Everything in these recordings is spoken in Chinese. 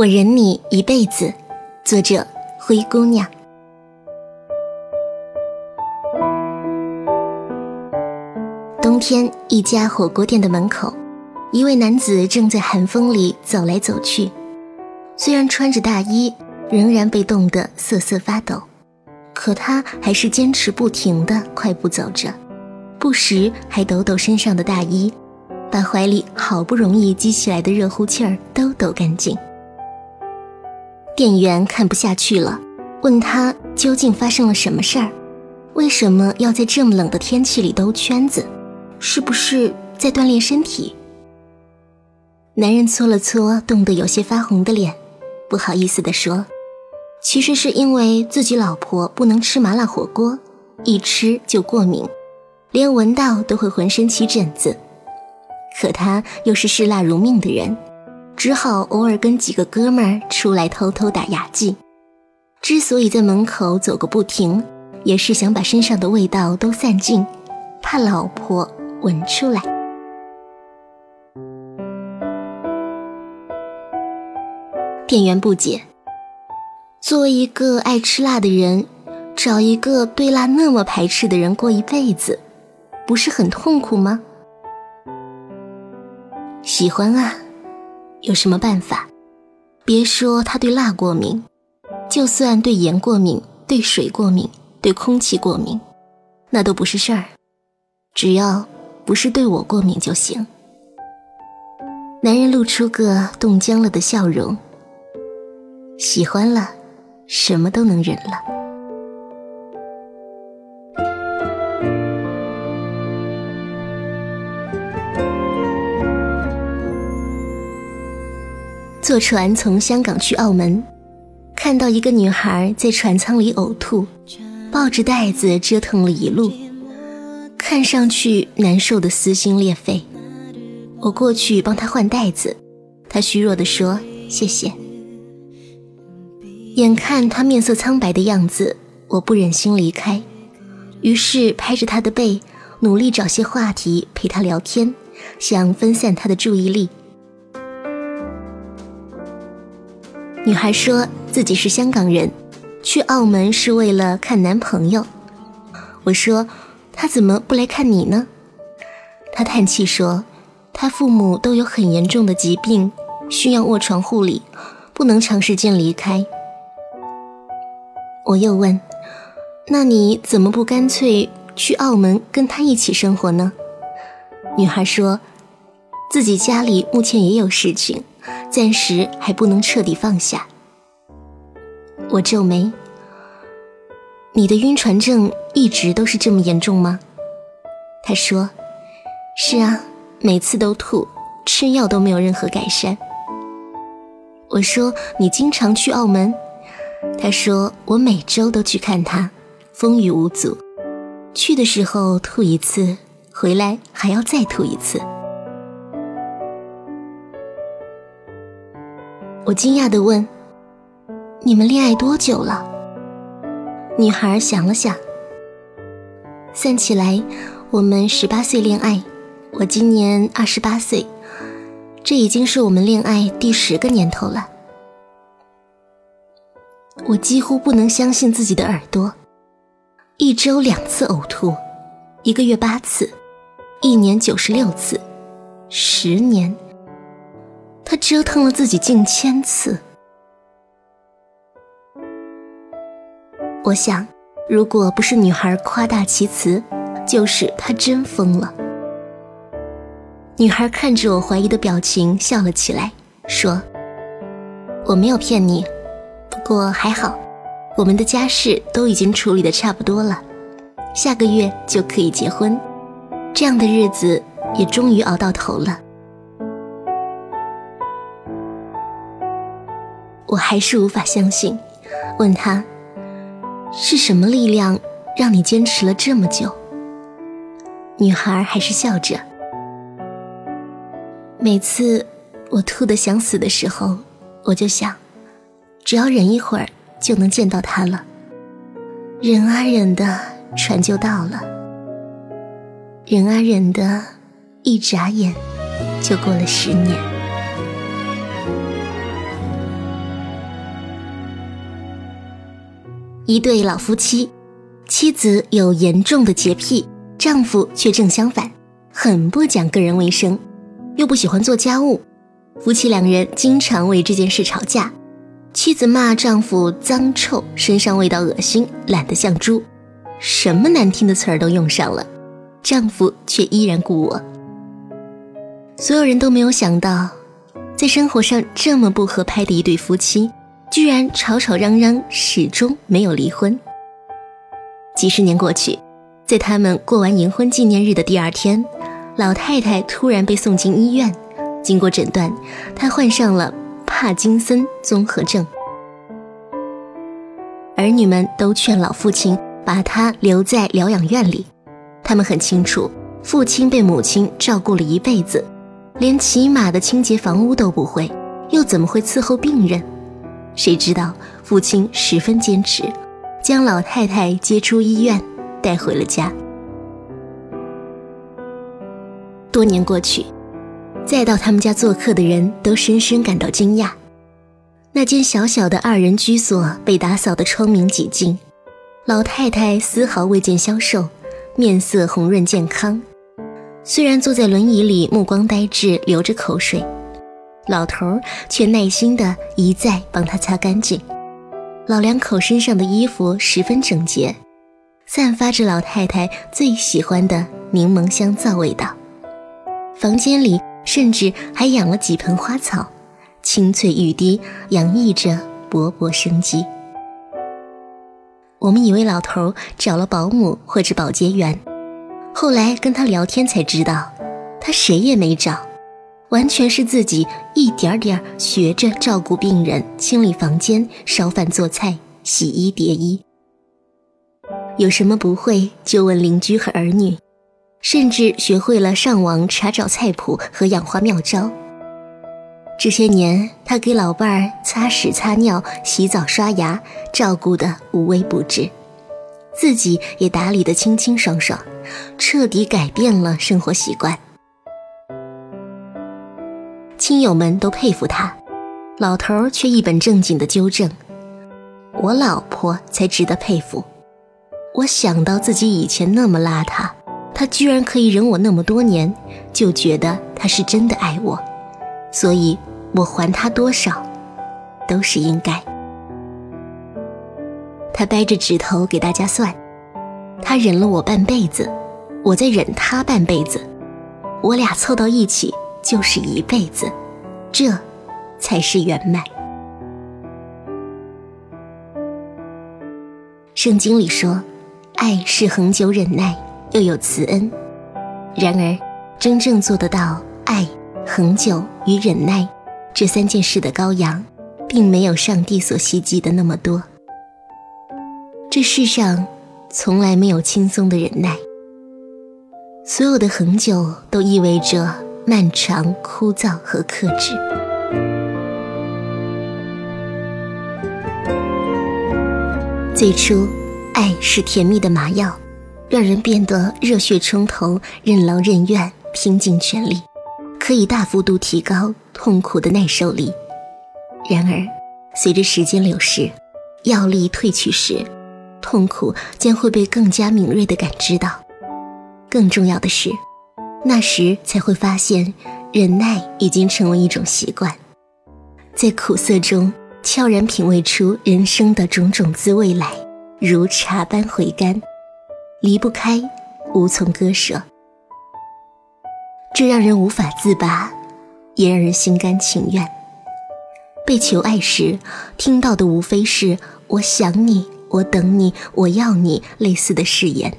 我忍你一辈子，作者灰姑娘。冬天，一家火锅店的门口，一位男子正在寒风里走来走去。虽然穿着大衣，仍然被冻得瑟瑟发抖，可他还是坚持不停地快步走着，不时还抖抖身上的大衣，把怀里好不容易积起来的热乎气儿都抖干净。店员看不下去了，问他究竟发生了什么事儿，为什么要在这么冷的天气里兜圈子，是不是在锻炼身体？男人搓了搓冻得有些发红的脸，不好意思地说：“其实是因为自己老婆不能吃麻辣火锅，一吃就过敏，连闻到都会浑身起疹子。可他又是嗜辣如命的人。”只好偶尔跟几个哥们儿出来偷偷打牙祭。之所以在门口走个不停，也是想把身上的味道都散尽，怕老婆闻出来。店员不解：作为一个爱吃辣的人，找一个对辣那么排斥的人过一辈子，不是很痛苦吗？喜欢啊。有什么办法？别说他对辣过敏，就算对盐过敏、对水过敏、对空气过敏，那都不是事儿。只要不是对我过敏就行。男人露出个冻僵了的笑容。喜欢了，什么都能忍了。坐船从香港去澳门，看到一个女孩在船舱里呕吐，抱着袋子折腾了一路，看上去难受的撕心裂肺。我过去帮她换袋子，她虚弱地说：“谢谢。”眼看她面色苍白的样子，我不忍心离开，于是拍着她的背，努力找些话题陪她聊天，想分散她的注意力。女孩说自己是香港人，去澳门是为了看男朋友。我说她怎么不来看你呢？她叹气说，她父母都有很严重的疾病，需要卧床护理，不能长时间离开。我又问，那你怎么不干脆去澳门跟他一起生活呢？女孩说，自己家里目前也有事情。暂时还不能彻底放下。我皱眉：“你的晕船症一直都是这么严重吗？”他说：“是啊，每次都吐，吃药都没有任何改善。”我说：“你经常去澳门？”他说：“我每周都去看他，风雨无阻。去的时候吐一次，回来还要再吐一次。”我惊讶地问：“你们恋爱多久了？”女孩想了想，算起来，我们十八岁恋爱，我今年二十八岁，这已经是我们恋爱第十个年头了。我几乎不能相信自己的耳朵，一周两次呕吐，一个月八次，一年九十六次，十年。他折腾了自己近千次。我想，如果不是女孩夸大其词，就是他真疯了。女孩看着我怀疑的表情，笑了起来，说：“我没有骗你，不过还好，我们的家事都已经处理的差不多了，下个月就可以结婚，这样的日子也终于熬到头了。”我还是无法相信，问他是什么力量让你坚持了这么久。女孩还是笑着。每次我吐得想死的时候，我就想，只要忍一会儿就能见到他了。忍啊忍的，船就到了。忍啊忍的，一眨眼就过了十年。一对老夫妻，妻子有严重的洁癖，丈夫却正相反，很不讲个人卫生，又不喜欢做家务。夫妻两人经常为这件事吵架。妻子骂丈夫脏臭，身上味道恶心，懒得像猪，什么难听的词儿都用上了。丈夫却依然顾我。所有人都没有想到，在生活上这么不合拍的一对夫妻。居然吵吵嚷嚷，始终没有离婚。几十年过去，在他们过完银婚纪念日的第二天，老太太突然被送进医院。经过诊断，她患上了帕金森综合症。儿女们都劝老父亲把他留在疗养院里。他们很清楚，父亲被母亲照顾了一辈子，连起码的清洁房屋都不会，又怎么会伺候病人？谁知道父亲十分坚持，将老太太接出医院，带回了家。多年过去，再到他们家做客的人都深深感到惊讶。那间小小的二人居所被打扫得窗明几净，老太太丝毫未见消瘦，面色红润健康。虽然坐在轮椅里，目光呆滞，流着口水。老头儿却耐心地一再帮他擦干净，老两口身上的衣服十分整洁，散发着老太太最喜欢的柠檬香皂味道。房间里甚至还养了几盆花草，青翠欲滴，洋溢着勃勃生机。我们以为老头儿找了保姆或者保洁员，后来跟他聊天才知道，他谁也没找。完全是自己一点点学着照顾病人、清理房间、烧饭做菜、洗衣叠衣。有什么不会就问邻居和儿女，甚至学会了上网查找菜谱和养花妙招。这些年，他给老伴儿擦屎、擦尿、洗澡、刷牙，照顾得无微不至，自己也打理得清清爽爽，彻底改变了生活习惯。亲友们都佩服他，老头儿却一本正经地纠正：“我老婆才值得佩服。我想到自己以前那么邋遢，他居然可以忍我那么多年，就觉得他是真的爱我，所以我还他多少，都是应该。”他掰着指头给大家算：“他忍了我半辈子，我再忍他半辈子，我俩凑到一起。”就是一辈子，这才是圆满。圣经里说，爱是恒久忍耐，又有慈恩。然而，真正做得到爱、恒久与忍耐这三件事的羔羊，并没有上帝所希冀的那么多。这世上从来没有轻松的忍耐，所有的恒久都意味着。漫长、枯燥和克制。最初，爱是甜蜜的麻药，让人变得热血冲头、任劳任怨、拼尽全力，可以大幅度提高痛苦的耐受力。然而，随着时间流逝，药力褪去时，痛苦将会被更加敏锐地感知到。更重要的是。那时才会发现，忍耐已经成为一种习惯，在苦涩中悄然品味出人生的种种滋味来，如茶般回甘，离不开，无从割舍。这让人无法自拔，也让人心甘情愿。被求爱时，听到的无非是“我想你，我等你，我要你”类似的誓言。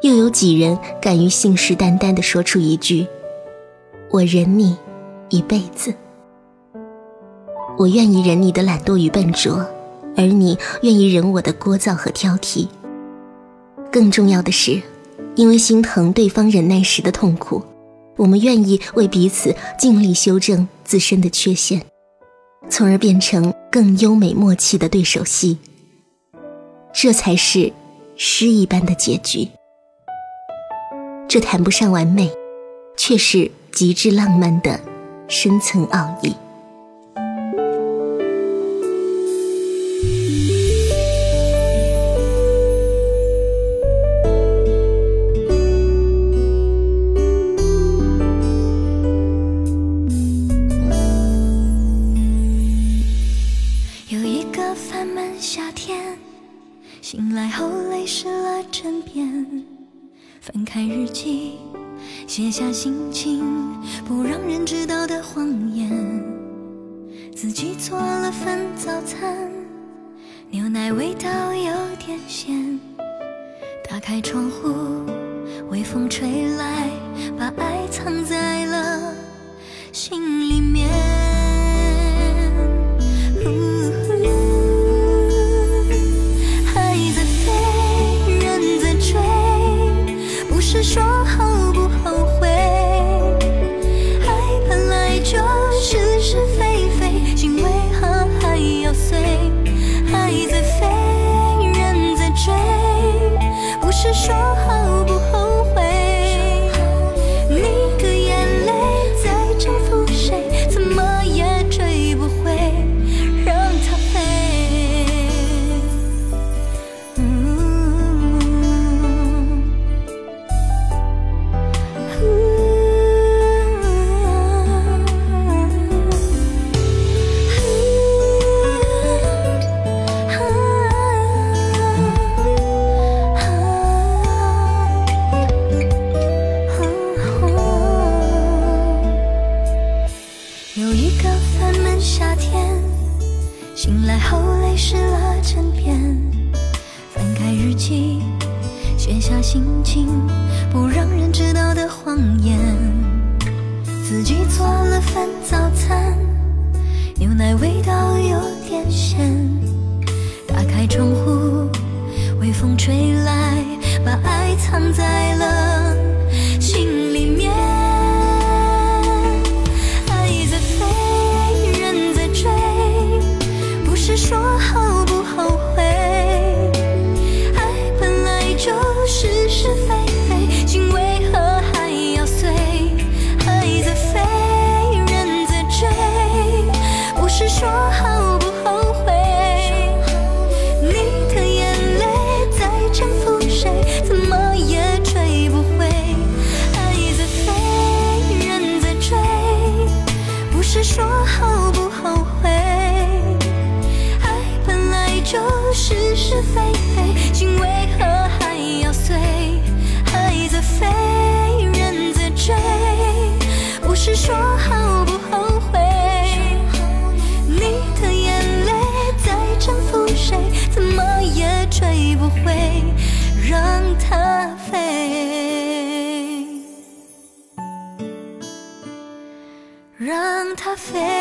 又有几人敢于信誓旦旦地说出一句：“我忍你一辈子。”我愿意忍你的懒惰与笨拙，而你愿意忍我的聒噪和挑剔。更重要的是，因为心疼对方忍耐时的痛苦，我们愿意为彼此尽力修正自身的缺陷，从而变成更优美默契的对手戏。这才是诗一般的结局。这谈不上完美，却是极致浪漫的深层奥义。自己做了份早餐牛奶味道有点咸。打开窗户微风吹来把爱藏在了心里醒来后泪湿了枕边翻开日记写下心情不让人知道的谎言自己做了份早餐牛奶味道有点咸打开窗户微风吹来把爱藏在了心飞飞心为何还要碎？还在飞人在追。不是说好不后悔。你的眼泪在征服谁怎么也追不回。让它飞。让它飞。